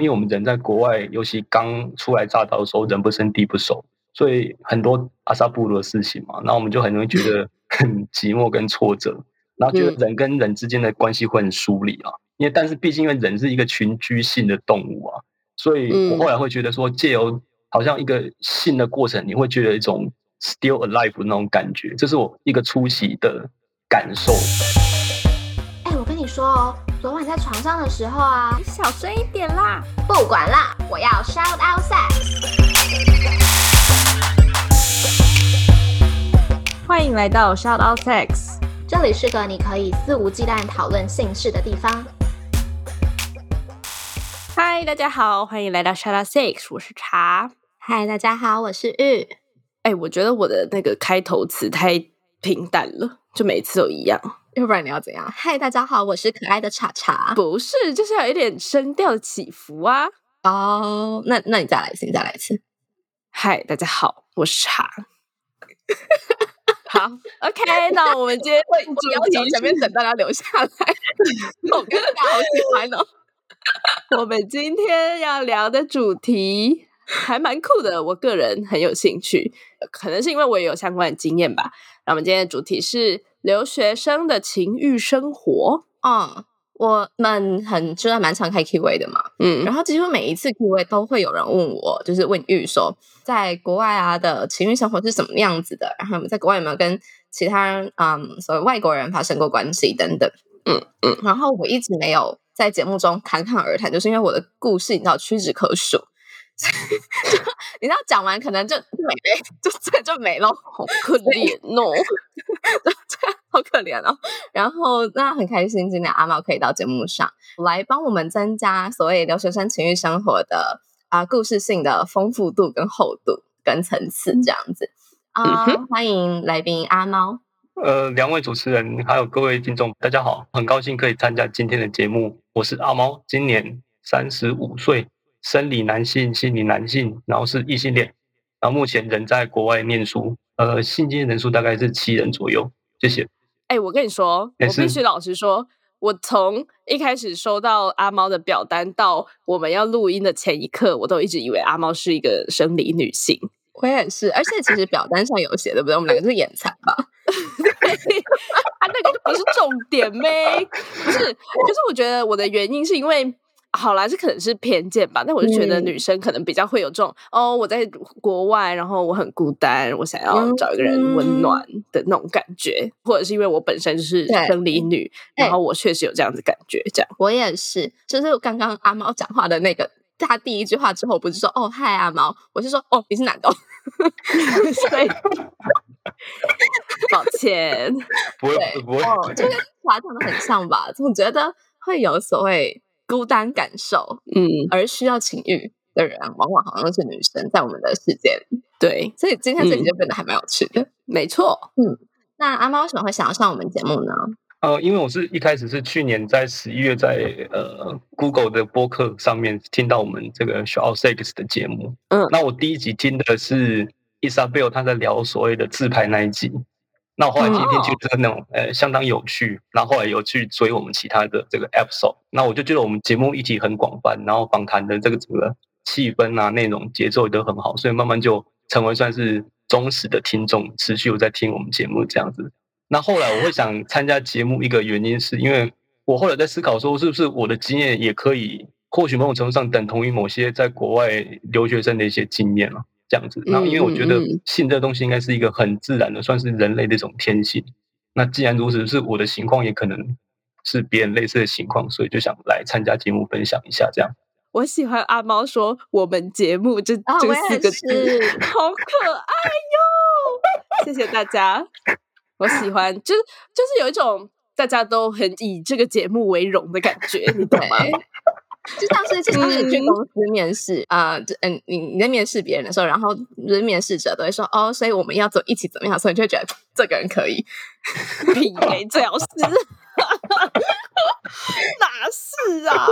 因为我们人在国外，尤其刚初来乍到的时候，人不生地不熟，所以很多阿萨布鲁的事情嘛，那我们就很容易觉得很寂寞跟挫折，然后觉得人跟人之间的关系会很疏离啊。因为但是毕竟因为人是一个群居性的动物啊，所以我后来会觉得说，借由好像一个性的过程，你会觉得一种 still alive 那种感觉，这是我一个出席的感受。说哦。昨晚在床上的时候啊，你小声一点啦！不管啦，我要 shout out sex。欢迎来到 shout out sex，这里是个你可以肆无忌惮讨论性事的地方。嗨，大家好，欢迎来到 shout out sex，我是茶。嗨，大家好，我是玉。哎，我觉得我的那个开头词太平淡了，就每次都一样。要不然你要怎样？嗨，大家好，我是可爱的茶茶。不是，就是有一点声调的起伏啊。哦，那那你再来一次，你再来一次。嗨，大家好，我是茶。好，OK，那我们今天会要求前面等大家留下来。我跟大家好喜欢哦。我们今天要聊的主题还蛮酷的，我个人很有兴趣，可能是因为我也有相关的经验吧。那我们今天的主题是。留学生的情欲生活，嗯，我们很就在蛮常开 Q&A 的嘛，嗯，然后几乎每一次 Q&A 都会有人问我，就是问玉说，在国外啊的情欲生活是什么样子的？然后在国外有没有跟其他嗯所谓外国人发生过关系等等，嗯嗯，然后我一直没有在节目中侃侃而谈，就是因为我的故事你知道屈指可数。你知道讲完可能就没了，就这就没了，好可 怜哦，这样 好可怜哦。然后那很开心，今天阿猫可以到节目上来帮我们增加所谓留学生情欲生活的啊故事性的丰富度跟厚度跟层次这样子啊。欢迎来宾阿猫。呃，两位主持人还有各位听众，大家好，很高兴可以参加今天的节目。我是阿猫，今年三十五岁。生理男性，心理男性，然后是异性恋，然后目前人在国外念书，呃，性经验人数大概是七人左右。谢谢。哎，我跟你说，我必须老实说，我从一开始收到阿猫的表单到我们要录音的前一刻，我都一直以为阿猫是一个生理女性。我也是，而且其实表单上有写，对不对？我们两个是眼残吧？啊，那个不是重点呗？不是，就是我觉得我的原因是因为。好啦，这可能是偏见吧，但我就觉得女生可能比较会有这种哦，我在国外，然后我很孤单，我想要找一个人温暖。的那种感觉，或者是因为我本身就是生理女，然后我确实有这样子感觉。这样，我也是，就是刚刚阿猫讲话的那个，他第一句话之后不是说哦嗨阿猫，我是说哦你是男的，所以 抱歉，不会不会，就跟。华讲的很像吧，总觉得会有所谓。孤单感受，嗯，而需要情欲的人，往往好像是女生，在我们的世界里。对，所以今天这集就变得还蛮有趣的。没错，嗯，那阿猫为什么会想要上我们节目呢？呃，因为我是一开始是去年在十一月在呃 Google 的播客上面听到我们这个 Show Sex 的节目，嗯，那我第一集听的是 Isabel 他在聊所谓的自拍那一集。那我后来今天觉得那种呃相当有趣，然后后来有去追我们其他的这个 episode，那我就觉得我们节目议题很广泛，然后访谈的这个整个气氛啊、内容、节奏都很好，所以慢慢就成为算是忠实的听众，持续有在听我们节目这样子。那后来我会想参加节目，一个原因是因为我后来在思考说，是不是我的经验也可以，或许某种程度上等同于某些在国外留学生的一些经验了。这样子，那因为我觉得性这东西应该是一个很自然的，算是人类的一种天性。那既然如此，是我的情况，也可能是别人类似的情况，所以就想来参加节目分享一下。这样，我喜欢阿猫说我们节目这这四个字，好可爱哟！谢谢大家，我喜欢，就是就是有一种大家都很以这个节目为荣的感觉，你懂吗？就像是其实你去公司面试啊，嗯，你你在面试别人的时候，然后就是面试者都会说哦，所以我们要走一起怎么样？所以你就觉得这个人可以，比最好是，哪是啊？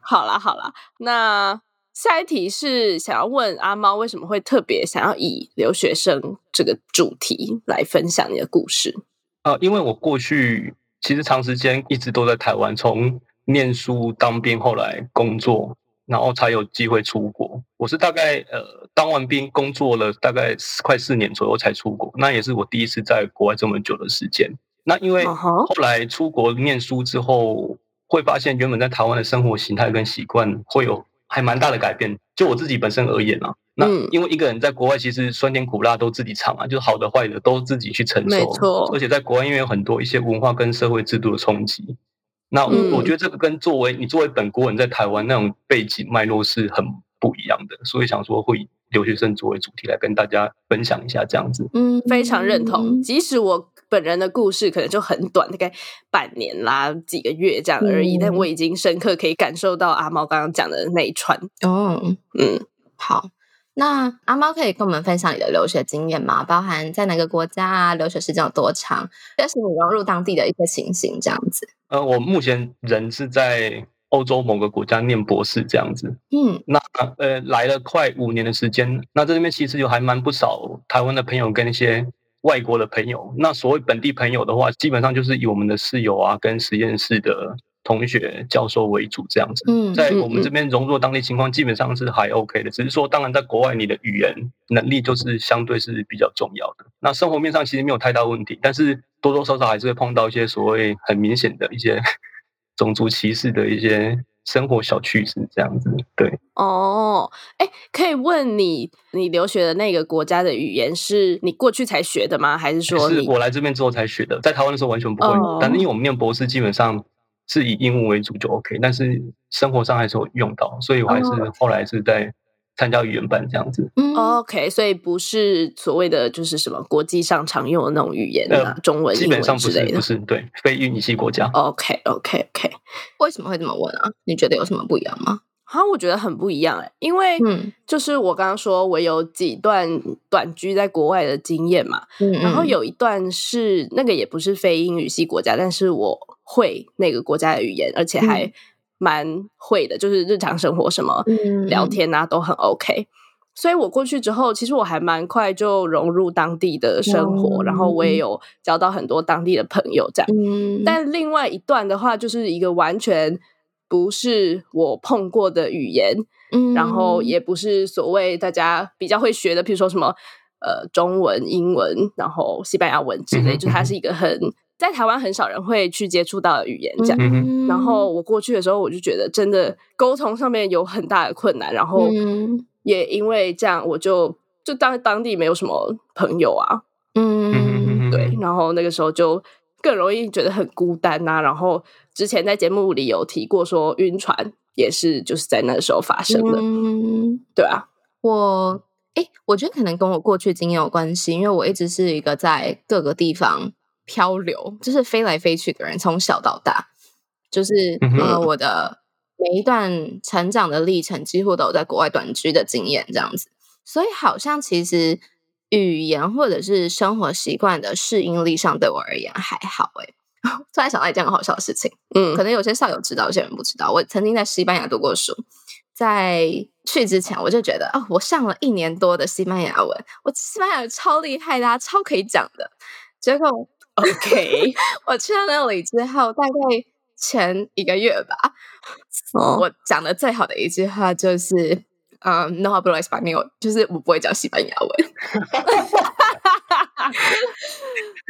好啦好啦，那下一题是想要问阿猫为什么会特别想要以留学生这个主题来分享你的故事？呃，因为我过去其实长时间一直都在台湾，从念书、当兵，后来工作，然后才有机会出国。我是大概呃当完兵工作了大概快四年左右才出国，那也是我第一次在国外这么久的时间。那因为后来出国念书之后，会发现原本在台湾的生活形态跟习惯会有还蛮大的改变。就我自己本身而言啊，那因为一个人在国外，其实酸甜苦辣都自己尝啊，就是好的坏的都自己去承受。没错，而且在国外因为有很多一些文化跟社会制度的冲击。那我觉得这个跟作为你作为本国人在台湾那种背景脉络是很不一样的，所以想说会以留学生作为主题来跟大家分享一下这样子。嗯，非常认同。即使我本人的故事可能就很短，大概半年啦、几个月这样而已，但我已经深刻可以感受到阿猫刚刚讲的那一串。哦，嗯，好。那阿猫可以跟我们分享你的留学经验吗？包含在哪个国家啊？留学时间有多长？这是你融入当地的一些情形，这样子。呃，我目前人是在欧洲某个国家念博士，这样子。嗯，那呃来了快五年的时间。那在这边其实有还蛮不少台湾的朋友跟一些外国的朋友。那所谓本地朋友的话，基本上就是以我们的室友啊，跟实验室的。同学、教授为主这样子，在我们这边融入当地情况基本上是还 OK 的，只是说当然在国外你的语言能力就是相对是比较重要的。那生活面上其实没有太大问题，但是多多少少还是会碰到一些所谓很明显的一些 种族歧视的一些生活小趣事这样子。对，哦，哎，可以问你，你留学的那个国家的语言是你过去才学的吗？还是说是我来这边之后才学的？在台湾的时候完全不会，但是因为我们念博士基本上。是以英文为主就 OK，但是生活上还是有用到，所以我还是后来是在参加语言班这样子。OK，所以不是所谓的就是什么国际上常用的那种语言啊，中文、基本上不是，不是对非英语系国家。OK，OK，OK，为什么会这么问啊？你觉得有什么不一样吗？好，我觉得很不一样哎，因为就是我刚刚说我有几段短居在国外的经验嘛，然后有一段是那个也不是非英语系国家，但是我会那个国家的语言，而且还蛮会的，就是日常生活什么聊天啊都很 OK，所以我过去之后，其实我还蛮快就融入当地的生活，然后我也有交到很多当地的朋友这样。但另外一段的话，就是一个完全。不是我碰过的语言，嗯，然后也不是所谓大家比较会学的，比如说什么呃中文、英文，然后西班牙文之类，就它是一个很在台湾很少人会去接触到的语言，这样。然后我过去的时候，我就觉得真的沟通上面有很大的困难，然后也因为这样，我就就当当地没有什么朋友啊，嗯，对，然后那个时候就。更容易觉得很孤单呐，然后之前在节目里有提过说晕船也是就是在那个时候发生的，对啊，我哎，我觉得可能跟我过去经验有关系，因为我一直是一个在各个地方漂流，就是飞来飞去的人，从小到大，就是呃我的每一段成长的历程几乎都有在国外短居的经验，这样子，所以好像其实。语言或者是生活习惯的适应力上，对我而言还好诶。突然想到一件很好笑的事情，嗯，可能有些校友知道，有些人不知道。我曾经在西班牙读过书，在去之前我就觉得，哦，我上了一年多的西班牙文，我西班牙语超厉害的，超可以讲的。结果，OK，我去到那里之后，大概前一个月吧，我讲的最好的一句话就是。嗯，no hablo español，就是我不会讲西班牙文。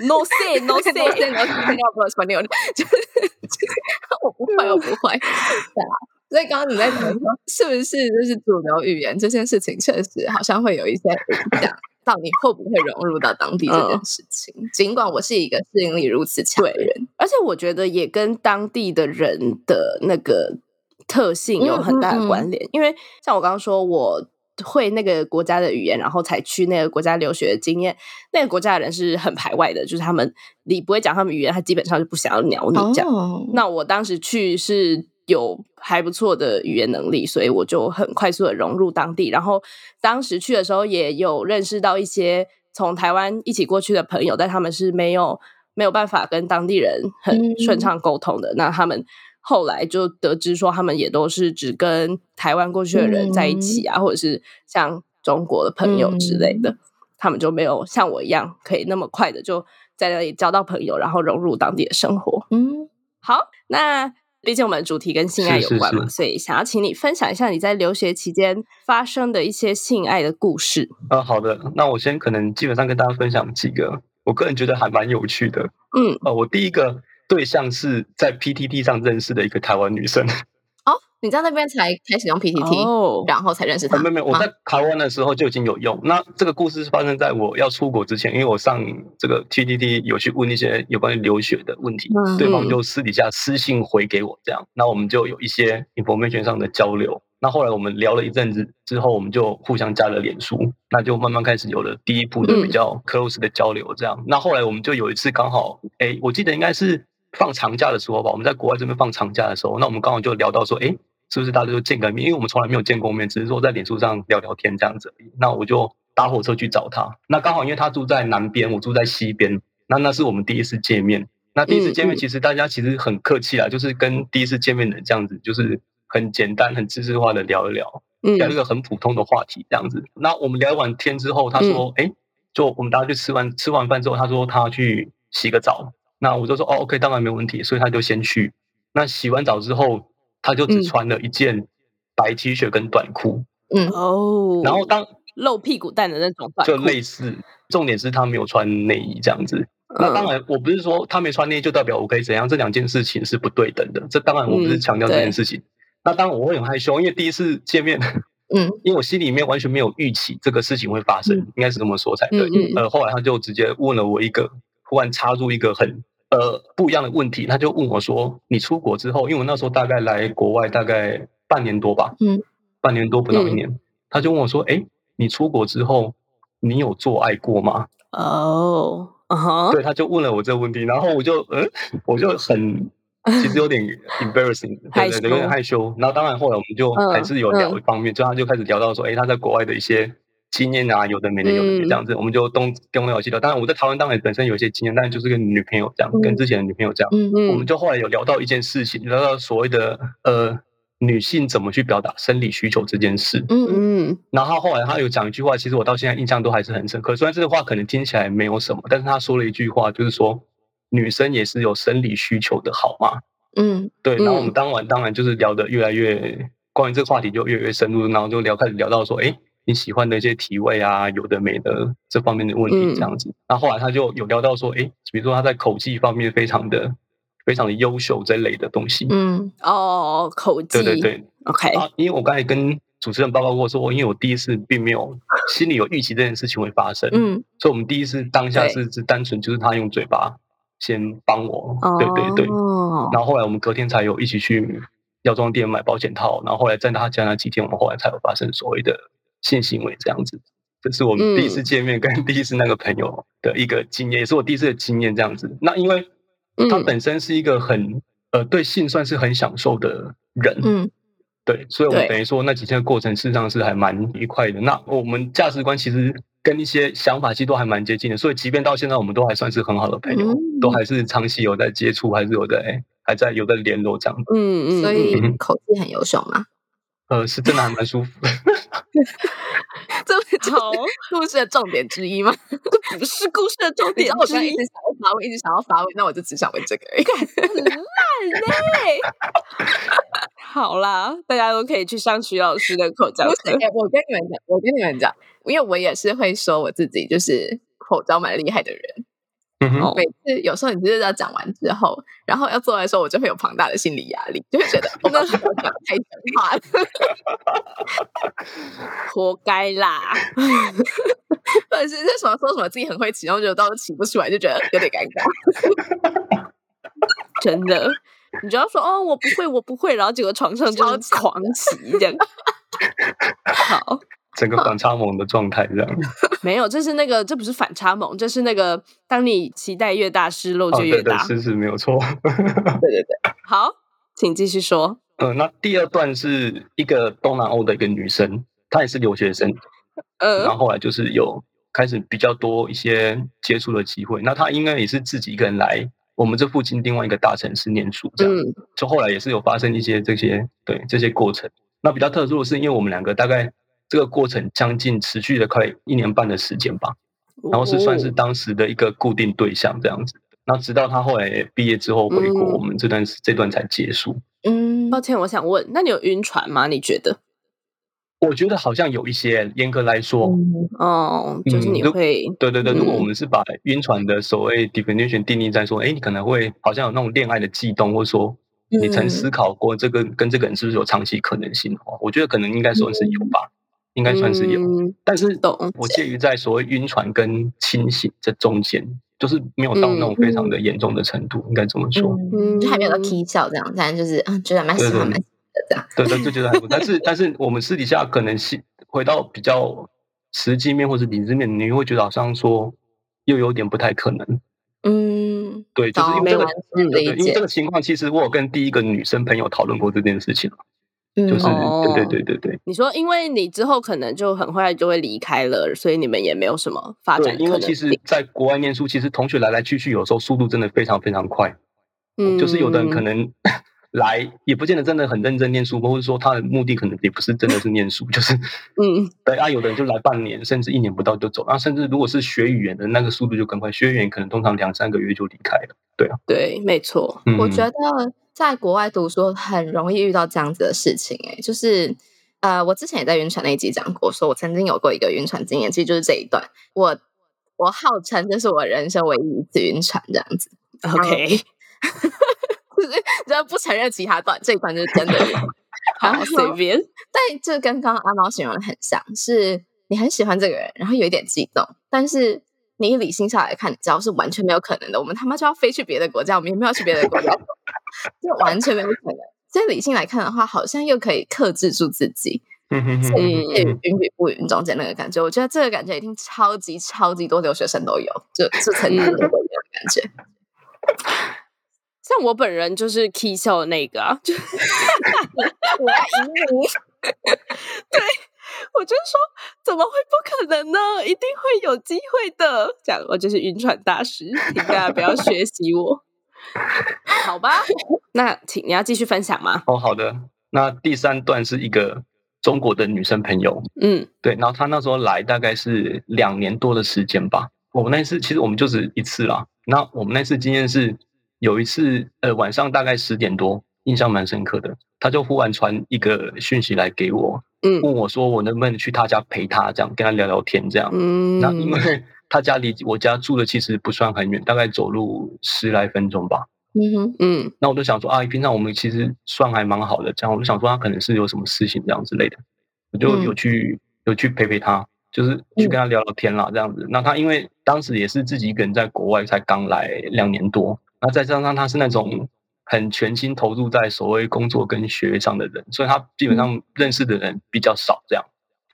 No say, no say, no say, no hablo español，就是 我不会，我不会。对啊，所以刚刚你在讲说，是不是就是主流语言这件事情，确实好像会有一些影响到你会不会融入到当地这件事情。尽管我是一个适应力如此强的人，而且我觉得也跟当地的人的那个。特性有很大的关联，因为像我刚刚说，我会那个国家的语言，然后才去那个国家留学的经验，那个国家的人是很排外的，就是他们你不会讲他们语言，他基本上就不想要鸟你这样。那我当时去是有还不错的语言能力，所以我就很快速的融入当地。然后当时去的时候，也有认识到一些从台湾一起过去的朋友，但他们是没有没有办法跟当地人很顺畅沟通的，那他们。后来就得知说，他们也都是只跟台湾过去的人在一起啊，或者是像中国的朋友之类的，他们就没有像我一样可以那么快的就在那里交到朋友，然后融入当地的生活。嗯，好，那毕竟我们的主题跟性爱有关嘛，所以想要请你分享一下你在留学期间发生的一些性爱的故事。呃，好的，那我先可能基本上跟大家分享几个，我个人觉得还蛮有趣的。嗯，呃，我第一个对象是在 PTT 上认识的一个台湾女生。哦你在那边才开始用 PTT，然后才认识他。没有没有，我在台湾的时候就已经有用。那这个故事是发生在我要出国之前，因为我上这个 PTT 有去问一些有关于留学的问题，对方就私底下私信回给我这样。那我们就有一些 information 上的交流。那后来我们聊了一阵子之后，我们就互相加了脸书，那就慢慢开始有了第一步的比较 close 的交流。这样，那后来我们就有一次刚好，哎，我记得应该是放长假的时候吧，我们在国外这边放长假的时候，那我们刚好就聊到说，哎。是不是大家就见个面？因为我们从来没有见过面，只是说在脸书上聊聊天这样子。那我就搭火车去找他。那刚好因为他住在南边，我住在西边。那那是我们第一次见面。那第一次见面，其实大家其实很客气啊，就是跟第一次见面的这样子，就是很简单、很知识化的聊一聊，聊一个很普通的话题这样子。那我们聊完天之后，他说：“哎，就我们大家去吃完吃完饭之后，他说他去洗个澡。”那我就说：“哦，OK，当然没问题。”所以他就先去。那洗完澡之后。他就只穿了一件白 T 恤跟短裤，嗯哦，然后当露屁股蛋的那种，就类似。重点是他没有穿内衣这样子。那当然，我不是说他没穿内衣就代表我可以怎样，这两件事情是不对等的。这当然我不是强调这件事情。那当然我会很害羞，因为第一次见面，嗯，因为我心里面完全没有预期这个事情会发生，应该是这么说才对。呃，后来他就直接问了我一个，忽然插入一个很。呃，不一样的问题，他就问我说：“你出国之后，因为我那时候大概来国外大概半年多吧，嗯，半年多不到一年，他就问我说：‘哎，你出国之后，你有做爱过吗？’哦，啊对，他就问了我这个问题，然后我就，嗯，我就很，其实有点 embarrassing，对对对，有点害羞。然后当然后来我们就还是有聊一方面，就他就开始聊到说：‘哎，他在国外的一些’。”经验啊，有的没的，有的没这样子，我们就东东聊西聊。当然，我在台湾当然本身有一些经验，但是就是跟女朋友这样，跟之前的女朋友这样，嗯嗯，我们就后来有聊到一件事情，聊到所谓的呃女性怎么去表达生理需求这件事，嗯嗯。然后后来他有讲一句话，其实我到现在印象都还是很深刻。虽然这个话可能听起来没有什么，但是他说了一句话，就是说女生也是有生理需求的，好吗？嗯，对。然后我们当晚当然就是聊得越来越关于这个话题就越来越深入，然后就聊开始聊到说，哎。你喜欢的一些体位啊，有的没的这方面的问题，这样子。那后来他就有聊到说，哎，比如说他在口技方面非常的、非常的优秀这类的东西。嗯，哦，口技，对对对，OK。啊，因为我刚才跟主持人报告过说，因为我第一次并没有 心里有预期这件事情会发生，嗯，所以我们第一次当下是是单纯就是他用嘴巴先帮我，对对对。然后后来我们隔天才有一起去药妆店买保险套，然后后来在他家那几天，我们后来才有发生所谓的。性行为这样子，这是我们第一次见面跟第一次那个朋友的一个经验，也是我第一次的经验这样子。那因为他本身是一个很呃对性算是很享受的人，嗯，对，所以我们等于说那几天的过程事实上是还蛮愉快的。那我们价值观其实跟一些想法其实都还蛮接近的，所以即便到现在我们都还算是很好的朋友，都还是长期有在接触，还是有在还在有在联络这样。嗯嗯，所以口气很优秀嘛。呃，是真的还蛮舒服的。这不是故事的重点之一吗？这不是故事的重点。我刚一直想要发问，一直想要发问，那我就只想问这个。很烂嘞！好啦，大家都可以去上徐老师的口交课。我跟你们讲，我跟你们讲，因为我也是会说我自己就是口罩蛮厉害的人。每次有时候你就是要讲完之后，然后要做的时候，我就会有庞大的心理压力，就会觉得 我刚刚讲太讲话了，活该啦！或者是在什么说什么自己很会起，然后就到时候起不出来，就觉得有点尴尬。真的，你只要说哦，我不会，我不会，然后结果床上就是狂起这样。好。整个反差萌的状态这样，没有，这是那个，这不是反差萌，这是那个，当你期待越大，失落就越大，是是没有错。对对对，好，请继续说。嗯，那第二段是一个东南欧的一个女生，她也是留学生，嗯，然后后来就是有开始比较多一些接触的机会。那她应该也是自己一个人来我们这附近另外一个大城市念书，这样，就后来也是有发生一些这些对这些过程。那比较特殊的是，因为我们两个大概。这个过程将近持续了快一年半的时间吧，然后是算是当时的一个固定对象这样子。那直到他后来毕业之后回国，我们这段这段才结束。嗯，抱歉，我想问，那你有晕船吗？你觉得？我觉得好像有一些，严格来说，哦，就是你会，对对对，如果我们是把晕船的所谓 definition 定义在说，哎，你可能会好像有那种恋爱的悸动，或者说你曾思考过这个跟这个人是不是有长期可能性的话，我觉得可能应该说是有吧，应该算是有，但是我介于在所谓晕船跟清醒这中间，就是没有到那种非常的严重的程度，应该这么说，嗯，就还没有到啼笑这样，但就是啊，觉得蛮喜欢蛮。对对，就觉得还不，但是但是我们私底下可能是回到比较实际面或者理智面，你会觉得好像说又有点不太可能。嗯，对，就是因为这个，对，因为这个情况，其实我有跟第一个女生朋友讨论过这件事情就是对对对对对。你说，因为你之后可能就很快就会离开了，所以你们也没有什么发展。因为其实在国外念书，其实同学来来去去，有时候速度真的非常非常快。嗯，就是有的人可能。来也不见得真的很认真念书，或者说他的目的可能也不是真的是念书，就是嗯，对啊，有的人就来半年，甚至一年不到就走，啊，甚至如果是学语言的那个速度就更快，学语言可能通常两三个月就离开了，对啊，对，没错，我觉得在国外读书很容易遇到这样子的事情，哎，就是呃，我之前也在晕船那一集讲过，说我曾经有过一个晕船经验，其实就是这一段，我我号称这是我人生唯一一次晕船这样子，OK。只要不承认其他段，这一段就是真的。好随便，但这跟刚刚阿猫形容的很像，是你很喜欢这个人，然后有一点激动，但是你理性下来看，只要是完全没有可能的。我们他妈就要飞去别的国家，我们也没有去别的国家，就完全没有可能。所以理性来看的话，好像又可以克制住自己，嗯所以云与不云中间那个感觉，我觉得这个感觉一定超级超级多留学生都有，就就曾经都有的感觉。像我本人就是 K 笑的那个啊，就 我赢你。对，我就说怎么会不可能呢？一定会有机会的。这样，我就是晕船大师，请大家不要学习我。好吧，那请你要继续分享吗？哦，好的。那第三段是一个中国的女生朋友，嗯，对。然后她那时候来大概是两年多的时间吧。我们那次其实我们就只一次啦。那我们那次经验是。有一次，呃，晚上大概十点多，印象蛮深刻的。她就忽然传一个讯息来给我，嗯，问我说我能不能去他家陪他，这样跟他聊聊天，这样。嗯，那因为他家离我家住的其实不算很远，大概走路十来分钟吧。嗯哼，嗯，那我就想说啊，平常我们其实算还蛮好的，这样我就想说他可能是有什么事情这样之类的，我就有去有去陪陪他，就是去跟他聊聊天啦，这样子。那他因为当时也是自己一个人在国外，才刚来两年多。那再加上他是那种很全心投入在所谓工作跟学业上的人，所以他基本上认识的人比较少。这样，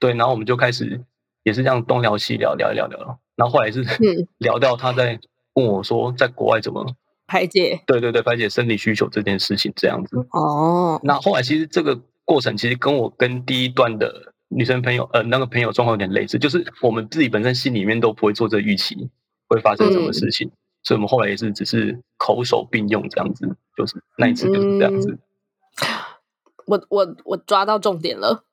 对，然后我们就开始也是这样东聊西聊，聊一聊聊。然后后来是 聊到他在问我说，在国外怎么排解？对对对，排解生理需求这件事情这样子。哦。那后来其实这个过程其实跟我跟第一段的女生朋友呃那个朋友状况有点类似，就是我们自己本身心里面都不会做这预期会发生什么事情。所以我们后来也是只是口手并用这样子，就是那一次就是这样子。我我我抓到重点了，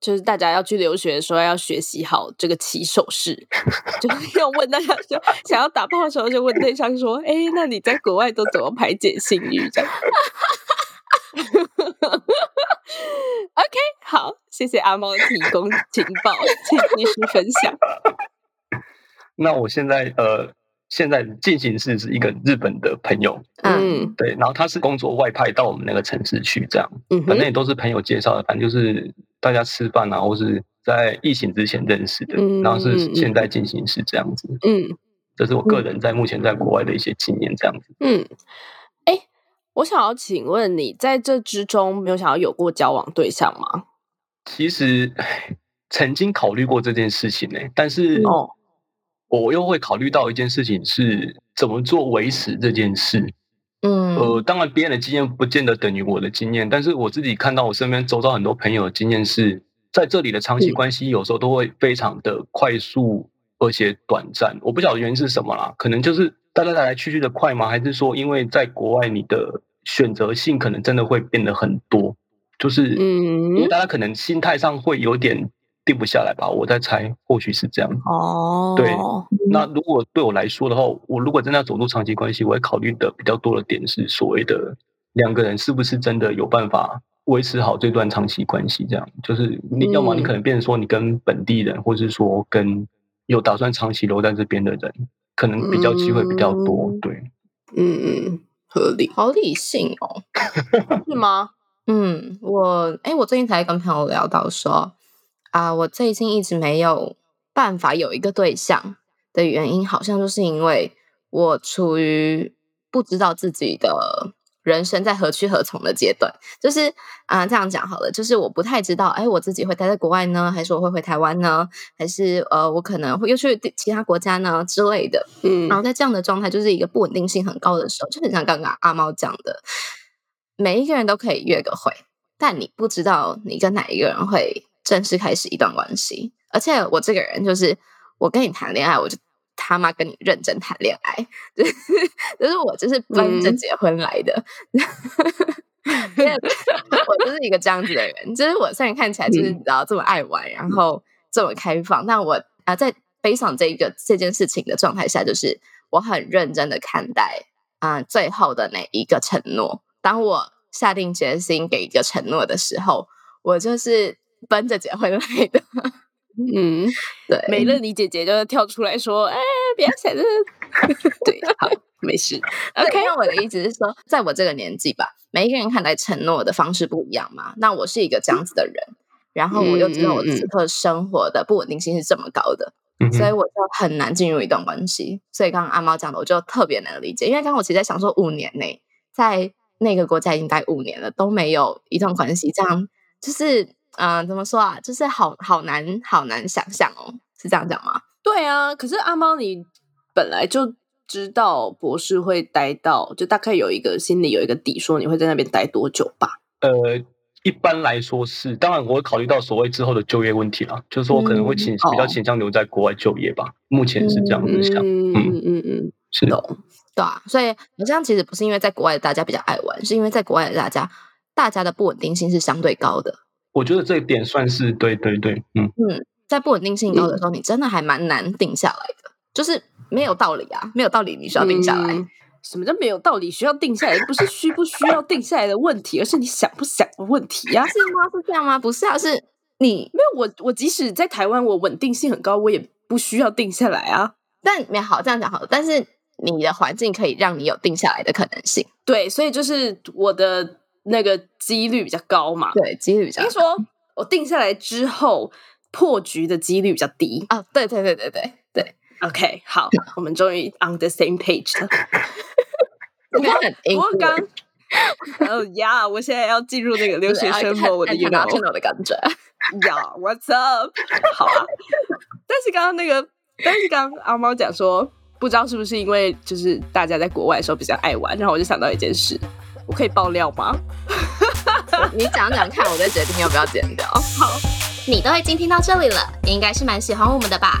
就是大家要去留学的时候要学习好这个起手式，就是要问大家说想要打炮的时候就问对象说：“哎，那你在国外都怎么排解性欲？”这样。OK，好，谢谢阿猫提供情报，请继续分享。那我现在呃。现在进行式是一个日本的朋友，嗯，对，然后他是工作外派到我们那个城市去，这样，嗯，反正也都是朋友介绍的，反正就是大家吃饭啊，或是在疫情之前认识的，然后是现在进行式这样子，嗯，这是我个人在目前在国外的一些经验，这样子，嗯，哎，我想要请问你在这之中没有想要有过交往对象吗？其实曾经考虑过这件事情呢，但是哦。我又会考虑到一件事情是怎么做维持这件事，嗯，呃，当然别人的经验不见得等于我的经验，但是我自己看到我身边周遭很多朋友的经验是在这里的长期关系有时候都会非常的快速而且短暂，我不晓得原因是什么啦，可能就是大家来来去去的快吗？还是说因为在国外你的选择性可能真的会变得很多，就是嗯，因为大家可能心态上会有点。定不下来吧，我在猜，或许是这样。哦，对，那如果对我来说的话，我如果真的要走入长期关系，我会考虑的比较多的点是所谓的两个人是不是真的有办法维持好这段长期关系？这样就是你要么你可能变成说你跟本地人，或是说跟有打算长期留在这边的人，可能比较机会比较多。对，嗯嗯，合理，好理性哦，是吗？嗯，我哎，我最近才跟朋友聊到说啊，我最近一直没有办法有一个对象的原因，好像就是因为我处于不知道自己的。人生在何去何从的阶段，就是啊，这样讲好了，就是我不太知道，哎，我自己会待在国外呢，还是我会回台湾呢，还是呃，我可能会又去其他国家呢之类的。嗯，然后在这样的状态，就是一个不稳定性很高的时候，就很像刚刚阿猫讲的，每一个人都可以约个会，但你不知道你跟哪一个人会正式开始一段关系。而且我这个人就是，我跟你谈恋爱，我就。他妈跟你认真谈恋爱，就是就是我就是奔着结婚来的，我就是一个这样子的人。就是我虽然看起来就是你知道这么爱玩，然后这么开放，但我啊在悲伤这一个这件事情的状态下，就是我很认真的看待啊最后的那一个承诺。当我下定决心给一个承诺的时候，我就是奔着结婚来的。嗯，对，美乐你姐姐就跳出来说：“哎，不要想这。”对，好，没事。OK，那我的意思是说，在我这个年纪吧，每一个人看待承诺的方式不一样嘛。那我是一个这样子的人，然后我又知道我此刻生活的不稳定性是这么高的，所以我就很难进入一段关系。所以刚刚阿猫讲的，我就特别能理解，因为刚刚我其实在想说，五年内在那个国家已经待五年了，都没有一段关系，这样就是。嗯，怎么说啊？就是好好难，好难想象哦，是这样讲吗？对啊，可是阿猫，你本来就知道博士会待到，就大概有一个心里有一个底，说你会在那边待多久吧？呃，一般来说是，当然我会考虑到所谓之后的就业问题啦，就是说我可能会倾比较倾向留在国外就业吧。目前是这样子想，嗯嗯嗯嗯，是的，对啊。所以我这样其实不是因为在国外的大家比较爱玩，是因为在国外的大家，大家的不稳定性是相对高的。我觉得这一点算是对对对，嗯嗯，在不稳定性高的时候，你真的还蛮难定下来的，就是没有道理啊，没有道理你需要定下来。什么叫没有道理需要定下来？不是需不需要定下来的问题，而是你想不想的问题呀？是吗？是这样吗？不是啊，是你没有我，我即使在台湾，我稳定性很高，我也不需要定下来啊。但没好这样讲好了，但是你的环境可以让你有定下来的可能性。对，所以就是我的。那个几率比较高嘛？对，几率比较。听说我定下来之后破局的几率比较低啊！对对对对对对。OK，好，我们终于 on the same page 了。我刚刚，哦呀，我现在要进入那个留学生活，我的 you know 的感觉。呀，What's up？好啊。但是刚刚那个，但是刚刚阿猫讲说，不知道是不是因为就是大家在国外的时候比较爱玩，然后我就想到一件事。我可以爆料吗？你讲讲看，我再决定要不要剪掉。好，你都已经听到这里了，应该是蛮喜欢我们的吧？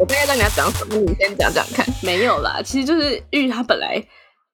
我大概知道你要讲什么，你先讲讲看。没有啦，其实就是玉他本来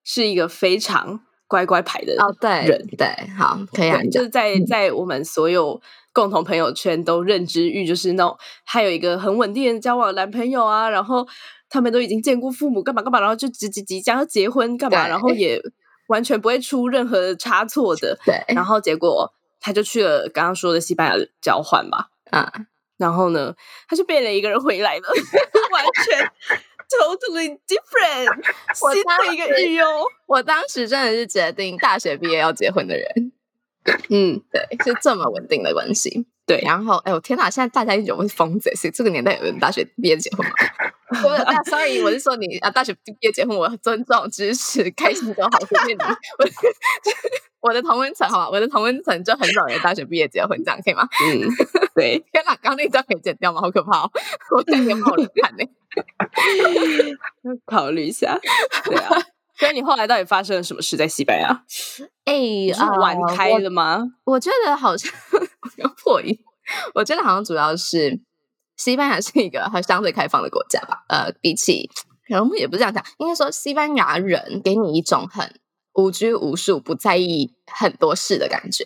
是一个非常乖乖牌的哦，对人，对，好，可以啊。就是在在我们所有共同朋友圈都认知玉就是那种，他有一个很稳定的交往男朋友啊，然后他们都已经见过父母，干嘛干嘛，然后就即即即将要结婚干嘛，然后也完全不会出任何差错的。对，然后结果他就去了刚刚说的西班牙交换吧，啊。然后呢，他就变了一个人回来了，完全 totally different，新的一个日优。我当时真的是决定大学毕业要结婚的人，嗯，对，是这么稳定的关系。对，然后，哎呦天哪！现在大家一种是疯子，是这个年代有人大学毕业结婚吗？不是，sorry，我是说你啊，大学毕业结婚，我尊重、支持、开心就好，随便你。我我的同温层，好吧，我的同温层就很少人大学毕业结婚，这样可以吗？嗯，对。天哪，刚刚那张可以剪掉吗？好可怕哦！我感觉好难看呢。考虑一下。对啊。所以你后来到底发生了什么事在西班牙？哎，是玩开了吗？我觉得好像 要破音。我觉得好像主要是西班牙是一个它相对开放的国家吧。呃，比起我们也不是这样讲，应该说西班牙人给你一种很无拘无束、不在意很多事的感觉。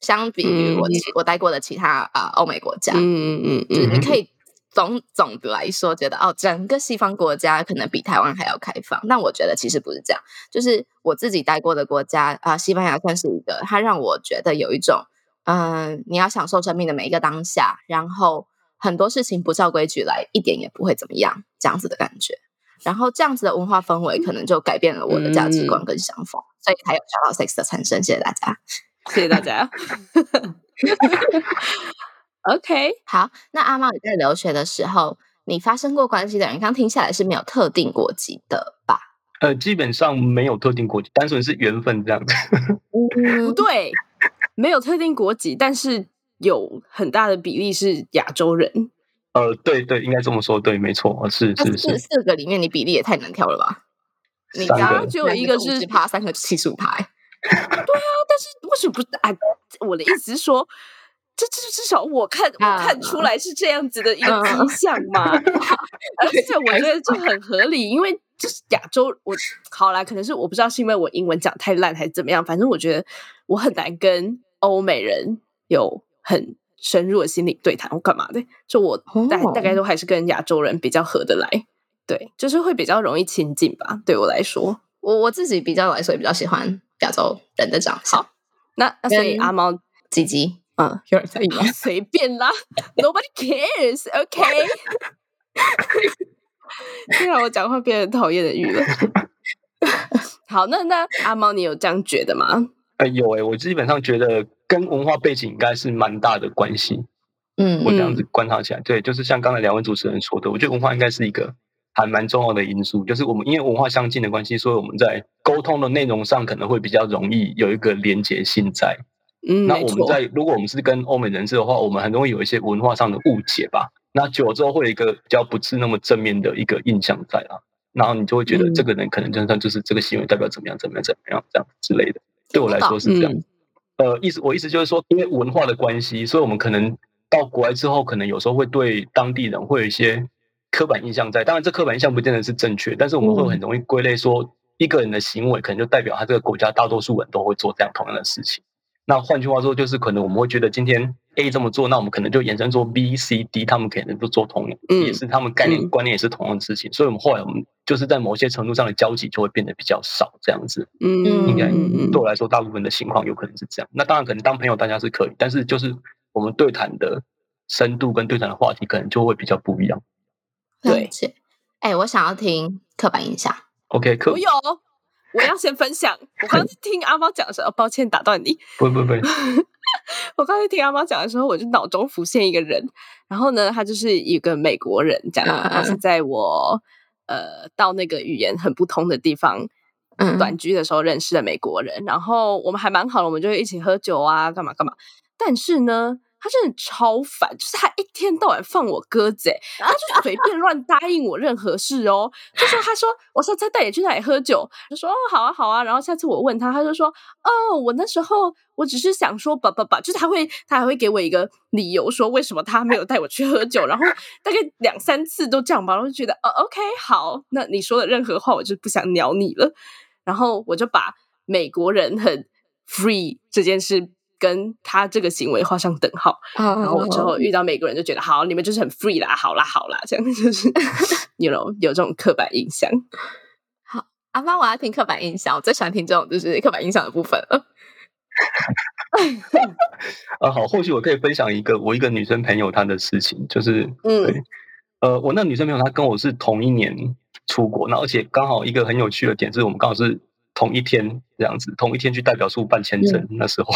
相比于我我待过的其他啊欧美国家，嗯嗯嗯嗯，你可以总总的来说觉得哦，整个西方国家可能比台湾还要开放。那我觉得其实不是这样，就是我自己待过的国家啊，西班牙算是一个，它让我觉得有一种嗯，你要享受生命的每一个当下，然后很多事情不照规矩来，一点也不会怎么样这样子的感觉。然后这样子的文化氛围，可能就改变了我的价值观跟想法，所以才有小老 sex 的产生。谢谢大家。谢谢大家。OK，好。那阿猫你在留学的时候，你发生过关系的人，刚听下来是没有特定国籍的吧？呃，基本上没有特定国籍，单纯是缘分这样子。不 对，没有特定国籍，但是有很大的比例是亚洲人。呃，对对，应该这么说，对，没错，是是是。四个里面，你比例也太难挑了吧？你刚刚只有一个是趴，三个七十五趴。对啊，但是为什么不是？啊？我的意思是说，这这至少我看我看出来是这样子的一个迹象嘛。而且我觉得这很合理，因为就是亚洲，我好啦，可能是我不知道是因为我英文讲太烂还是怎么样。反正我觉得我很难跟欧美人有很深入的心理对谈我干嘛的。就我大大概都还是跟亚洲人比较合得来，对，就是会比较容易亲近吧。对我来说，我我自己比较来说也比较喜欢。亚洲人的长相，那那所以阿猫鸡鸡，嗯，有人在意吗？随便啦，Nobody cares，OK。现在我讲话变成讨厌的语了。好，那那阿猫，你有这样觉得吗？哎，有哎，我基本上觉得跟文化背景应该是蛮大的关系。嗯，我这样子观察起来，对，就是像刚才两位主持人说的，我觉得文化应该是一个。还蛮重要的因素，就是我们因为文化相近的关系，所以我们在沟通的内容上可能会比较容易有一个连结性在。嗯，那我们在如果我们是跟欧美人士的话，我们很容易有一些文化上的误解吧。那久了之后会有一个比较不是那么正面的一个印象在啊，然后你就会觉得这个人可能真的就是这个行为代表怎么样怎么样怎么样这样之类的。对我来说是这样。呃，意思我意思就是说，因为文化的关系，所以我们可能到国外之后，可能有时候会对当地人会有一些。刻板印象在，当然这刻板印象不见得是正确，但是我们会很容易归类说，一个人的行为可能就代表他这个国家大多数人都会做这样同样的事情。那换句话说，就是可能我们会觉得今天 A 这么做，那我们可能就延伸做 B、C、D，他们可能都做同样，也是他们概念观念也是同样的事情。所以，我们后来我们就是在某些程度上的交集就会变得比较少，这样子。嗯，应该对我来说，大部分的情况有可能是这样。那当然，可能当朋友大家是可以，但是就是我们对谈的深度跟对谈的话题，可能就会比较不一样。对，哎，我想要听刻板印象。OK，可我有，我要先分享。我刚才听阿猫讲的时候，抱歉打断你。不不不，我刚才听阿猫讲的时候，我就脑中浮现一个人，然后呢，他就是一个美国人，这样，他是在我呃到那个语言很不通的地方短居的时候认识的美国人，然后我们还蛮好的，我们就会一起喝酒啊，干嘛干嘛。但是呢。他真的超烦，就是他一天到晚放我鸽子，他就随便乱答应我任何事哦。就说他说我下次带你去哪里喝酒，就说哦好啊好啊。然后下次我问他，他就说哦我那时候我只是想说吧吧吧，就是他会他还会给我一个理由说为什么他没有带我去喝酒。然后大概两三次都这样吧，我就觉得哦 OK 好，那你说的任何话我就不想鸟你了。然后我就把美国人很 free 这件事。跟他这个行为画上等号，然后我之后遇到美国人就觉得好，你们就是很 free 啦，好啦，好啦，这样就是 有有这种刻板印象。好，阿妈，我要听刻板印象，我最喜欢听这种就是刻板印象的部分了。啊，好，或许我可以分享一个我一个女生朋友她的事情，就是嗯，呃，我那女生朋友她跟我是同一年出国，那而且刚好一个很有趣的点是我们刚好是同一天这样子，同一天去代表处办签证，那时候。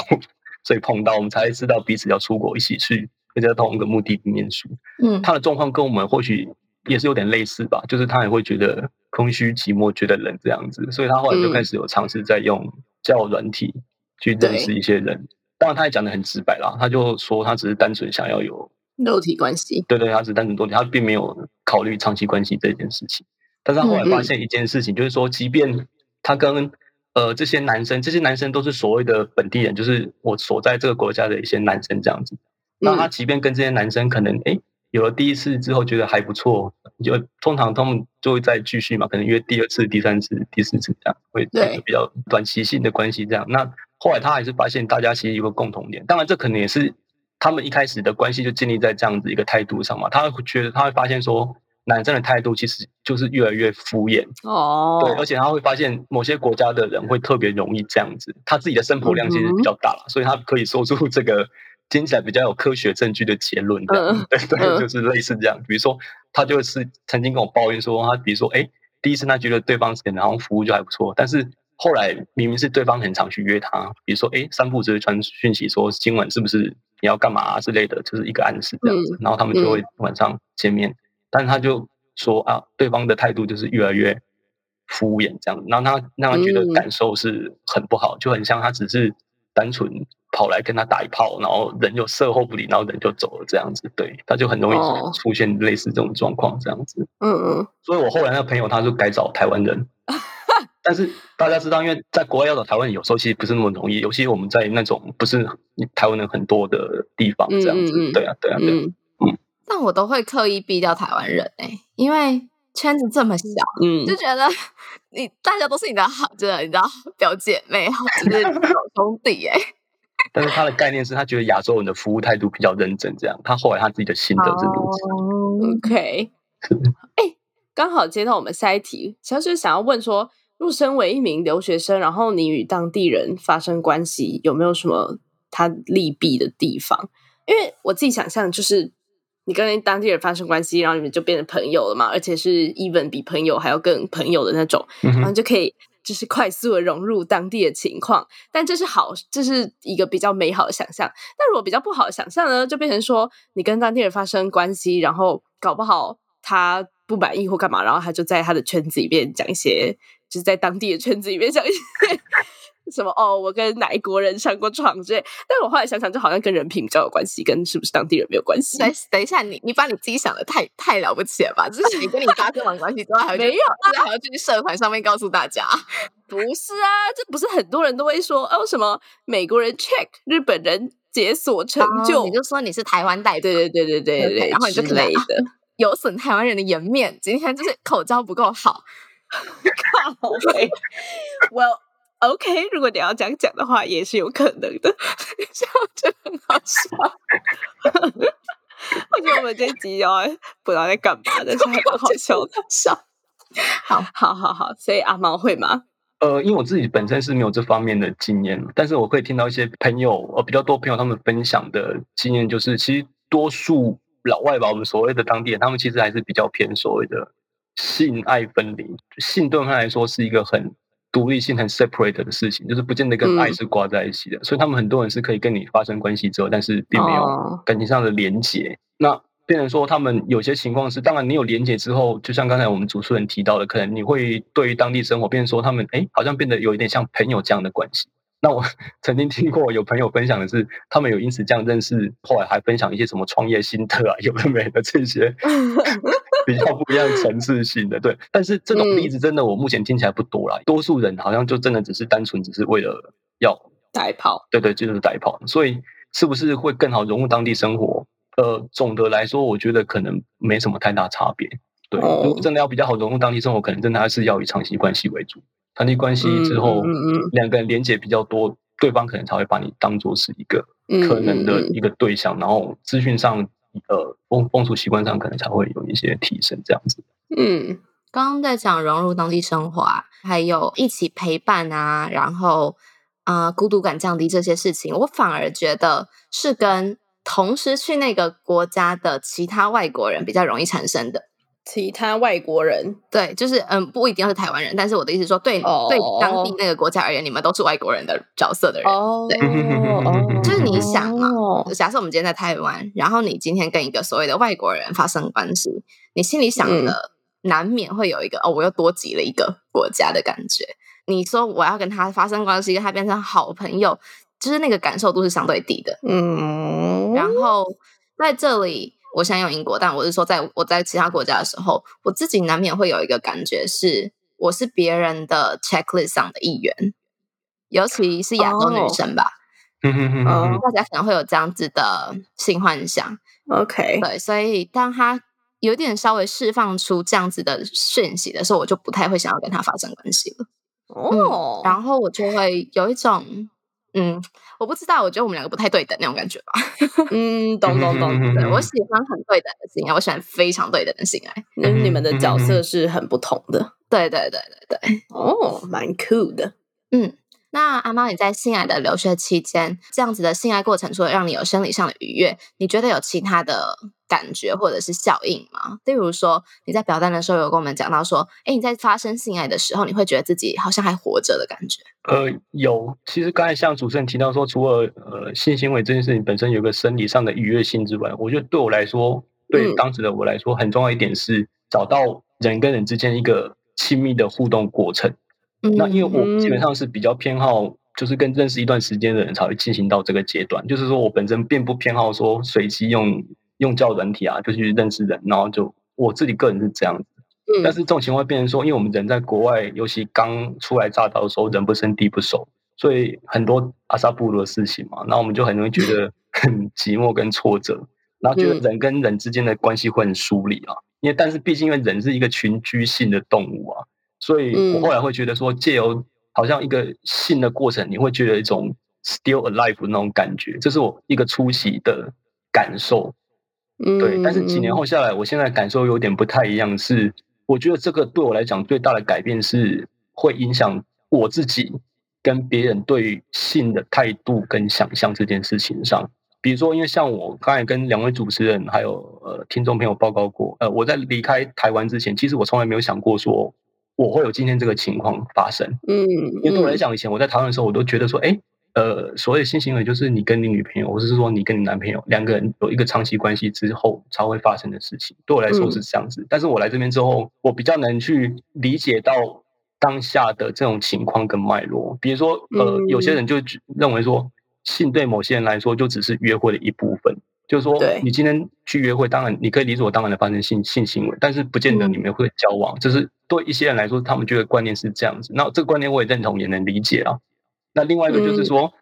所以碰到我们才知道彼此要出国一起去，而且同一个目的地念书。嗯，他的状况跟我们或许也是有点类似吧，就是他也会觉得空虚寂寞，觉得冷这样子。所以他后来就开始有尝试在用交友软体去认识一些人。当然，他也讲的很直白啦，他就说他只是单纯想要有肉体关系。对对，他只是单纯肉体，他并没有考虑长期关系这件事情。但是他后来发现一件事情，就是说，即便他跟呃，这些男生，这些男生都是所谓的本地人，就是我所在这个国家的一些男生这样子。那他即便跟这些男生可能哎有了第一次之后觉得还不错，就通常他们就会再继续嘛，可能约第二次、第三次、第四次这样，会比较短期性的关系这样。那后来他还是发现大家其实有个共同点，当然这可能也是他们一开始的关系就建立在这样子一个态度上嘛。他会觉得他会发现说。男生的态度其实就是越来越敷衍哦，对，而且他会发现某些国家的人会特别容易这样子，他自己的生活量其实比较大了，所以他可以说出这个听起来比较有科学证据的结论，对对，就是类似这样。比如说，他就是曾经跟我抱怨说，他比如说，哎，第一次他觉得对方然后服务就还不错，但是后来明明是对方很常去约他，比如说，哎，三步直接传讯息说今晚是不是你要干嘛之类的，就是一个暗示这样子，然后他们就会晚上见面。但他就说啊，对方的态度就是越来越敷衍这样，然后他让他觉得感受是很不好，就很像他只是单纯跑来跟他打一炮，然后人就售后不理，然后人就走了这样子，对，他就很容易出现类似这种状况这样子。嗯嗯。所以我后来那个朋友他就改找台湾人，但是大家知道，因为在国外要找台湾人有时候其实不是那么容易，尤其我们在那种不是台湾人很多的地方这样子，对啊，对啊，对。但我都会刻意避掉台湾人哎，因为圈子这么小，嗯，就觉得你大家都是你的好，真的，你知道表姐妹，就是好兄弟哎。但是他的概念是他觉得亚洲人的服务态度比较认真，这样。他后来他自己的心得是如此。OK，哎，刚好接到我们下一题，其实想要问说，入身为一名留学生，然后你与当地人发生关系，有没有什么他利弊的地方？因为我自己想象就是。你跟当地人发生关系，然后你们就变成朋友了嘛？而且是 even 比朋友还要更朋友的那种，然后就可以就是快速的融入当地的情况。但这是好，这是一个比较美好的想象。但如果比较不好的想象呢，就变成说你跟当地人发生关系，然后搞不好他不满意或干嘛，然后他就在他的圈子里面讲一些，就是在当地的圈子里面讲一些。什么哦？我跟哪一国人上过床之类？但我后来想想，就好像跟人品比较有关系，跟是不是当地人没有关系。等等一下，你你把你自己想的太太了不起了吧？就是你跟你发生完关系之后，还没有，还要去社团上面告诉大家？不是啊，这不是很多人都会说哦？什么美国人 check 日本人解锁成就？你就说你是台湾代表，对对对对对对，然后你就类的 有损台湾人的颜面。今天就是口交不够好。靠，Well。OK，如果你要这样讲的话，也是有可能的。这样就很好笑。我觉得我们这集要不知道在干嘛，但是还蛮好笑的。笑，好，好，好，好。所以阿毛会吗？呃，因为我自己本身是没有这方面的经验，但是我会听到一些朋友，呃，比较多朋友他们分享的经验，就是其实多数老外吧，我们所谓的当地人，他们其实还是比较偏所谓的性爱分离。性对他们来说是一个很。独立性很 separate 的事情，就是不见得跟爱是挂在一起的，所以他们很多人是可以跟你发生关系之后，但是并没有感情上的连结。那变成说，他们有些情况是，当然你有连结之后，就像刚才我们主持人提到的，可能你会对于当地生活，变成说他们哎，好像变得有一点像朋友这样的关系。那我 曾经听过有朋友分享的是，他们有因此这样认识，后来还分享一些什么创业心得啊，有的没的这些 比较不一样层次性的。对，但是这种例子真的我目前听起来不多啦，多数人好像就真的只是单纯只是为了要代跑，对对，就是代跑。所以是不是会更好融入当地生活？呃，总的来说，我觉得可能没什么太大差别。对，如果真的要比较好融入当地生活，可能真的还是要以长期关系为主。长期关系之后，两个人连接比较多，对方可能才会把你当做是一个可能的一个对象，然后资讯上、呃风风俗习惯上可能才会有一些提升，这样子。嗯，刚刚在讲融入当地生活，还有一起陪伴啊，然后啊孤独感降低这些事情，我反而觉得是跟同时去那个国家的其他外国人比较容易产生的。其他外国人，对，就是嗯，不一定要是台湾人，但是我的意思说，对对，当地那个国家而言，你们都是外国人的角色的人，对，就是你想嘛，假设我们今天在台湾，然后你今天跟一个所谓的外国人发生关系，你心里想的难免会有一个哦，我又多挤了一个国家的感觉。你说我要跟他发生关系，跟他变成好朋友，就是那个感受度是相对低的，嗯，然后在这里。我想用英国，但我是说，在我在其他国家的时候，我自己难免会有一个感觉是，我是别人的 checklist 上的一员，尤其是亚洲女生吧。嗯嗯嗯，大家可能会有这样子的性幻想。OK，对，所以当他有点稍微释放出这样子的讯息的时候，我就不太会想要跟他发生关系了。哦，然后我就会有一种。嗯，我不知道，我觉得我们两个不太对等那种感觉吧。嗯，懂懂懂。对我喜欢很对等的性爱，我喜欢非常对等的性爱。那你们的角色是很不同的。对对对对对。哦，蛮酷的。嗯。那阿猫，你在性爱的留学期间，这样子的性爱过程，除了让你有生理上的愉悦，你觉得有其他的感觉或者是效应吗？例如说，你在表单的时候有跟我们讲到说，哎，你在发生性爱的时候，你会觉得自己好像还活着的感觉。呃，有。其实刚才像主持人提到说，除了呃性行为这件事情本身有个生理上的愉悦性之外，我觉得对我来说，对当时的我来说，很重要一点是找到人跟人之间一个亲密的互动过程。那因为我基本上是比较偏好，就是跟认识一段时间的人才会进行到这个阶段。就是说我本身并不偏好说随机用用教软体啊，就去认识人，然后就我自己个人是这样子。但是这种情况变成说，因为我们人在国外，尤其刚初来乍到的时候，人不生地不熟，所以很多阿萨布鲁的事情嘛，然后我们就很容易觉得很寂寞跟挫折，然后觉得人跟人之间的关系会很疏离啊。因为但是毕竟因为人是一个群居性的动物啊。所以我后来会觉得说，借由好像一个信的过程，你会觉得一种 still alive 那种感觉，这是我一个初期的感受。对，但是几年后下来，我现在感受有点不太一样，是我觉得这个对我来讲最大的改变是会影响我自己跟别人对性的态度跟想象这件事情上。比如说，因为像我刚才跟两位主持人还有呃听众朋友报告过，呃，我在离开台湾之前，其实我从来没有想过说。我会有今天这个情况发生，嗯，因为对我来讲，以前我在讨论的时候，我都觉得说，哎，呃，所谓性行为就是你跟你女朋友，或者是说你跟你男朋友两个人有一个长期关系之后才会发生的事情。对我来说是这样子，但是我来这边之后，我比较能去理解到当下的这种情况跟脉络。比如说，呃，有些人就认为说，性对某些人来说就只是约会的一部分。就是说，你今天去约会，当然你可以理所当然的发生性性行为，但是不见得你们会交往。就是对一些人来说，他们觉得观念是这样子。那这个观念我也认同，也能理解啊。那另外一个就是说，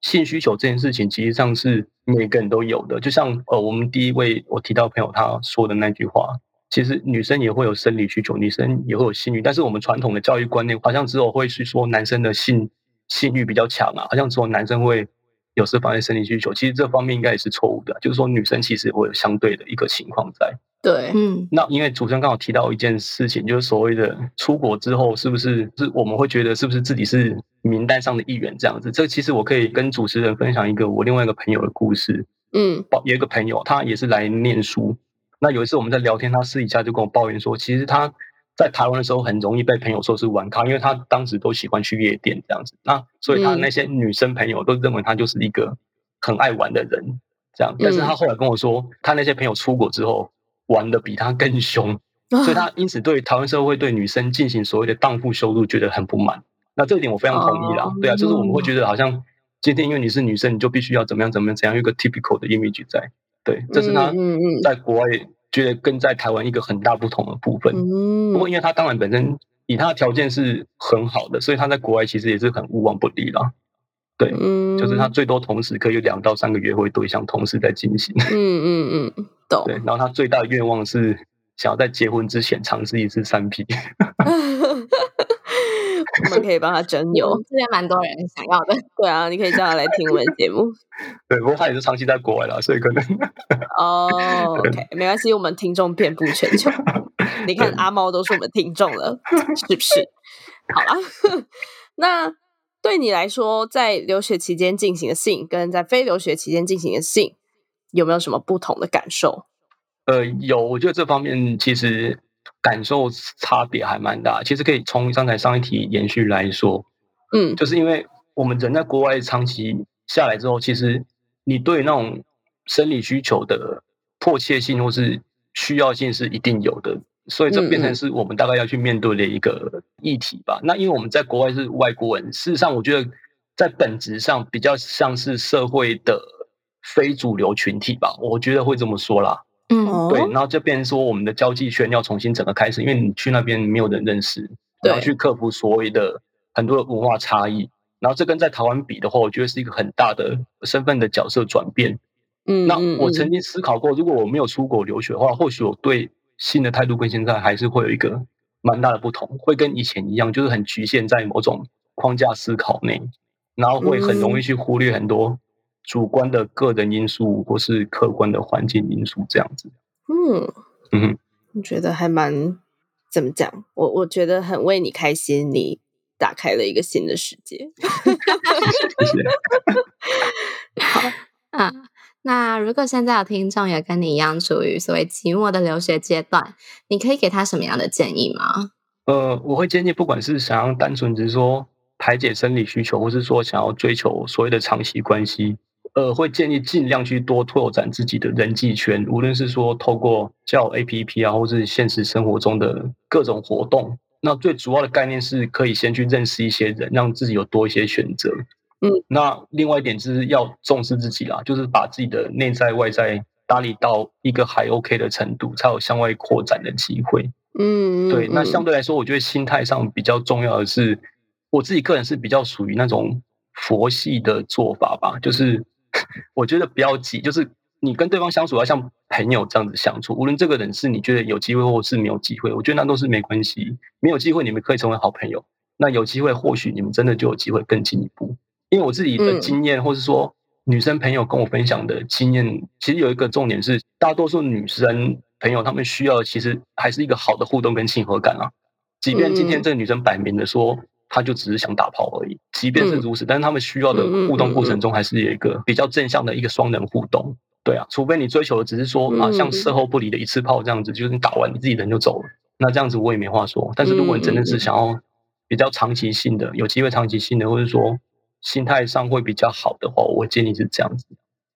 性需求这件事情，其实上是每个人都有的。就像呃，我们第一位我提到朋友他说的那句话，其实女生也会有生理需求，女生也会有性欲，但是我们传统的教育观念好像只有会是说男生的性性欲比较强啊，好像只有男生会。有时发现生理需求，其实这方面应该也是错误的。就是说，女生其实会有相对的一个情况在。对，嗯。那因为主持人刚好提到一件事情，就是所谓的出国之后，是不是是我们会觉得是不是自己是名单上的一员这样子？这其实我可以跟主持人分享一个我另外一个朋友的故事。嗯，有一个朋友，他也是来念书。那有一次我们在聊天，他私底下就跟我抱怨说，其实他。在台湾的时候，很容易被朋友说是玩咖，因为他当时都喜欢去夜店这样子。那所以他那些女生朋友都认为他就是一个很爱玩的人，这样。但是他后来跟我说，他那些朋友出国之后玩的比他更凶，所以他因此对台湾社会对女生进行所谓的荡妇羞辱觉得很不满。那这一点我非常同意啦，对啊，就是我们会觉得好像今天因为你是女生，你就必须要怎么样怎么样怎样，有一个 typical 的 image 在。对，这是他在国外。觉得跟在台湾一个很大不同的部分，不过因为他当然本身以他的条件是很好的，所以他在国外其实也是很无往不利啦。对，就是他最多同时可以有两到三个约会对象同时在进行。嗯嗯嗯，懂。对，然后他最大的愿望是想要在结婚之前尝试一次三 P。我们可以帮他征友，现在蛮多人想要的。对啊，你可以叫他来听我们节目。对，不过他也是长期在国外了，所以可能哦，OK，没关系，我们听众遍布全球。你看阿猫都是我们听众了，是不是？好了，那对你来说，在留学期间进行的性，跟在非留学期间进行的性，有没有什么不同的感受？呃，有，我觉得这方面其实。感受差别还蛮大，其实可以从刚才上一题延续来说，嗯，就是因为我们人在国外长期下来之后，其实你对那种生理需求的迫切性或是需要性是一定有的，所以这变成是我们大概要去面对的一个议题吧。那因为我们在国外是外国人，事实上我觉得在本质上比较像是社会的非主流群体吧，我觉得会这么说啦。嗯，对，然后就变成说我们的交际圈要重新整个开始，因为你去那边没有人认识，然后去克服所谓的很多的文化差异，然后这跟在台湾比的话，我觉得是一个很大的身份的角色转变。嗯，那我曾经思考过，如果我没有出国留学的话，或许我对性的态度跟现在还是会有一个蛮大的不同，会跟以前一样，就是很局限在某种框架思考内，然后会很容易去忽略很多主观的个人因素或是客观的环境因素这样子。嗯嗯，我觉得还蛮怎么讲？我我觉得很为你开心，你打开了一个新的世界。谢谢。好啊。那如果现在有听众也跟你一样处于所谓寂寞的留学阶段，你可以给他什么样的建议吗？呃，我会建议，不管是想要单纯只是说排解生理需求，或是说想要追求所谓的长期关系，呃，会建议尽量去多拓展自己的人际圈，无论是说透过叫 A P P 啊，或是现实生活中的各种活动。那最主要的概念是可以先去认识一些人，让自己有多一些选择。嗯，那另外一点就是要重视自己啦，就是把自己的内在外在打理到一个还 OK 的程度，才有向外扩展的机会。嗯，对。那相对来说，我觉得心态上比较重要的是，我自己个人是比较属于那种佛系的做法吧，就是我觉得不要急，就是你跟对方相处要像朋友这样子相处，无论这个人是你觉得有机会或是没有机会，我觉得那都是没关系。没有机会，你们可以成为好朋友；那有机会，或许你们真的就有机会更进一步。因为我自己的经验，或是说女生朋友跟我分享的经验，其实有一个重点是，大多数女生朋友她们需要其实还是一个好的互动跟亲和感啊。即便今天这个女生摆明的说，她就只是想打炮而已，即便是如此，但是他们需要的互动过程中，还是有一个比较正向的一个双人互动。对啊，除非你追求的只是说啊，像事后不理的一次炮这样子，就是你打完你自己人就走了，那这样子我也没话说。但是如果你真的是想要比较长期性的，有机会长期性的，或者说。心态上会比较好的话，我建议是这样子。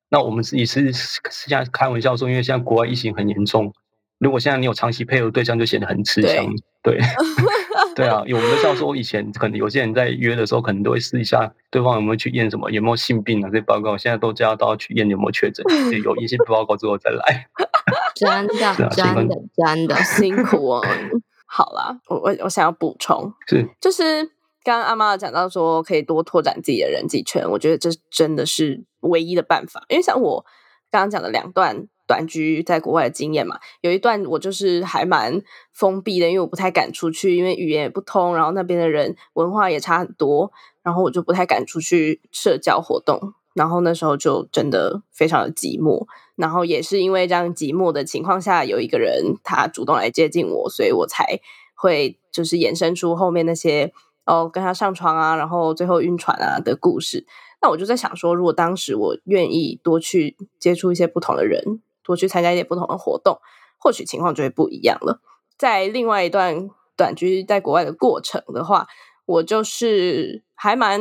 那我们自己是现在开玩笑说，因为现在国外疫情很严重，如果现在你有长期配合对象，就显得很吃香。对，对啊，有我们都像说，以前可能有些人在约的时候，可能都会试一下对方有没有去验什么，有没有性病啊这些报告。现在都叫都要去验有没有确诊，有阴性报告之后再来。真的，真的，真的辛苦哦。好啦，我我我想要补充，是就是。刚刚阿妈讲到说，可以多拓展自己的人际圈，我觉得这真的是唯一的办法。因为像我刚刚讲的两段短居在国外的经验嘛，有一段我就是还蛮封闭的，因为我不太敢出去，因为语言也不通，然后那边的人文化也差很多，然后我就不太敢出去社交活动，然后那时候就真的非常的寂寞。然后也是因为这样寂寞的情况下，有一个人他主动来接近我，所以我才会就是衍生出后面那些。哦，跟他上床啊，然后最后晕船啊的故事。那我就在想说，如果当时我愿意多去接触一些不同的人，多去参加一点不同的活动，或许情况就会不一样了。在另外一段短居在国外的过程的话，我就是还蛮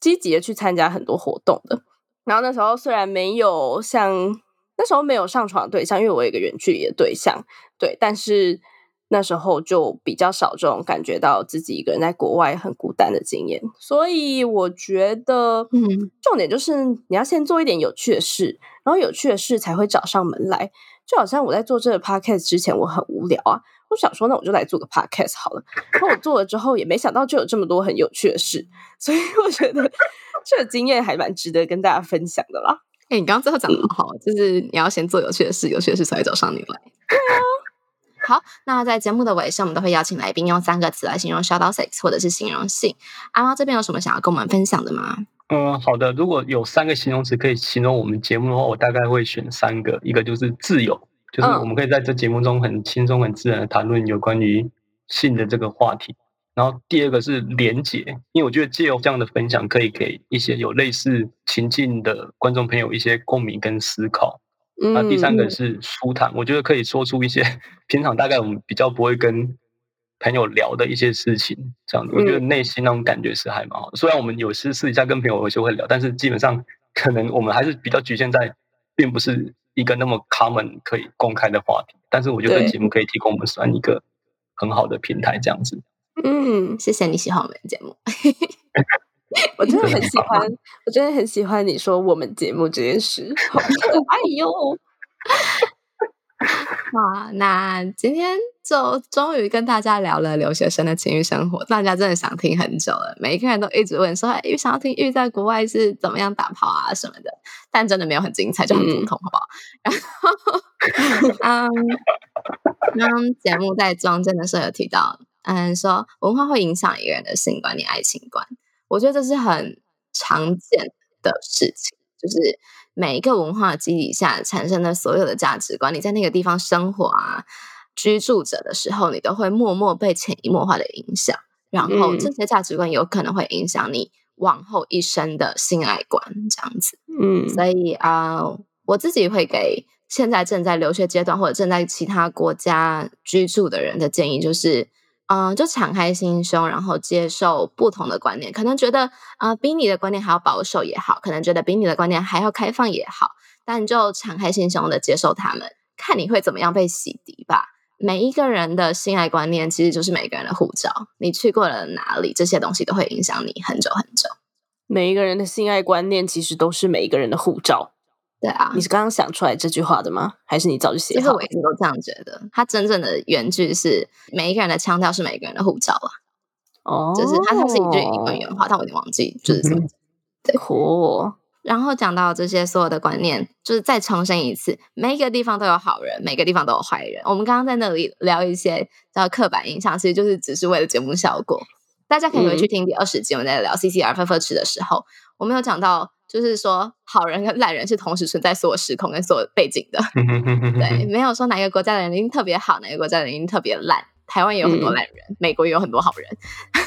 积极的去参加很多活动的。然后那时候虽然没有像那时候没有上床对象，因为我有一个远距离的对象，对，但是。那时候就比较少这种感觉到自己一个人在国外很孤单的经验，所以我觉得，嗯，重点就是你要先做一点有趣的事，然后有趣的事才会找上门来。就好像我在做这个 podcast 之前，我很无聊啊，我想说，那我就来做个 podcast 好了。然后我做了之后，也没想到就有这么多很有趣的事，所以我觉得 这个经验还蛮值得跟大家分享的啦。哎，你刚刚最后讲的好，就是你要先做有趣的事，有趣的事才会找上你来。对啊。好，那在节目的尾声，我们都会邀请来宾用三个词来形容 shadow sex，或者是形容性。阿猫这边有什么想要跟我们分享的吗？嗯，好的。如果有三个形容词可以形容我们节目的话，我大概会选三个。一个就是自由，就是我们可以在这节目中很轻松、很自然的谈论有关于性的这个话题。然后第二个是连结，因为我觉得借由这样的分享，可以给一些有类似情境的观众朋友一些共鸣跟思考。那第三个是舒坦，我觉得可以说出一些平常大概我们比较不会跟朋友聊的一些事情，这样子，我觉得内心那种感觉是还蛮好的。虽然我们有时私底下跟朋友有时会聊，但是基本上可能我们还是比较局限在，并不是一个那么 common 可以公开的话题。但是我觉得节目可以提供我们算一个很好的平台，这样子。嗯，谢谢你喜欢我们的节目。我真的很喜 欢，我真的很喜欢你说我们节目这件事，好可爱哟。好，那今天就终于跟大家聊了留学生的情欲生活，大家真的想听很久了，每一个人都一直问说，哎，想要听玉在国外是怎么样打炮啊什么的，但真的没有很精彩，就很普通，好不好？然后，嗯，刚刚节目在中间的时候有提到，嗯，说文化会影响一个人的性观念、爱情观，我觉得这是很常见的事情，就是。每一个文化基底下产生的所有的价值观，你在那个地方生活啊、居住着的时候，你都会默默被潜移默化的影响。然后这些价值观有可能会影响你往后一生的性爱观，这样子。嗯，所以啊，我自己会给现在正在留学阶段或者正在其他国家居住的人的建议，就是。嗯，就敞开心胸，然后接受不同的观念。可能觉得啊，比你的观念还要保守也好，可能觉得比你的观念还要开放也好，但就敞开心胸的接受他们，看你会怎么样被洗涤吧。每一个人的性爱观念其实就是每个人的护照，你去过了哪里，这些东西都会影响你很久很久。每一个人的性爱观念其实都是每一个人的护照。对啊，你是刚刚想出来这句话的吗？还是你早就写好？其实我一直都这样觉得。它真正的原句是每一个人的腔调是每个人的护照啊。哦，就是他他是一句英文原话，但我已经忘记就是什么。对，哦。然后讲到这些所有的观念，就是再重申一次，每一个地方都有好人，每个地方都有坏人。我们刚刚在那里聊一些叫刻板印象，其实就是只是为了节目效果。大家可以回去听第二十集，我们在聊 C C R 分分吃的时候，我们有讲到。就是说，好人跟烂人是同时存在所有时空跟所有背景的，对，没有说哪个国家的人一定特别好，哪个国家的人一定特别烂。台湾也有很多烂人，美国也有很多好人。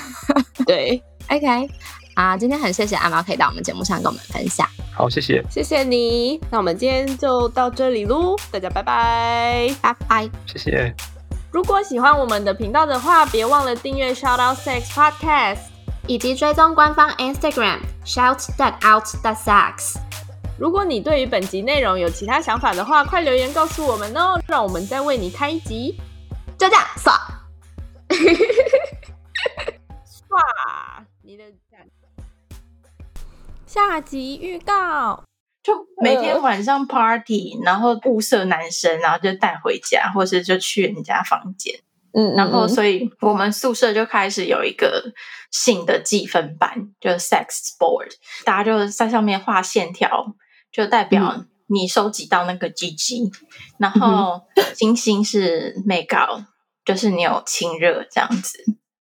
对，OK，啊，今天很谢谢阿毛可以到我们节目上跟我们分享。好，谢谢，谢谢你。那我们今天就到这里喽，大家拜拜，拜拜，谢谢。如果喜欢我们的频道的话，别忘了订阅 Shout Out Sex Podcast。以及追踪官方 Instagram shout that out the sex。如果你对于本集内容有其他想法的话，快留言告诉我们哦，让我们再为你开一集。就这样，刷，刷你的下集预告，就每天晚上 party，然后物色男生，然后就带回家，或是就去人家房间。嗯，然后所以我们宿舍就开始有一个性的计分班，就是 sex board，大家就在上面画线条，就代表你收集到那个 GG，然后星星是 make out，就是你有亲热这样子。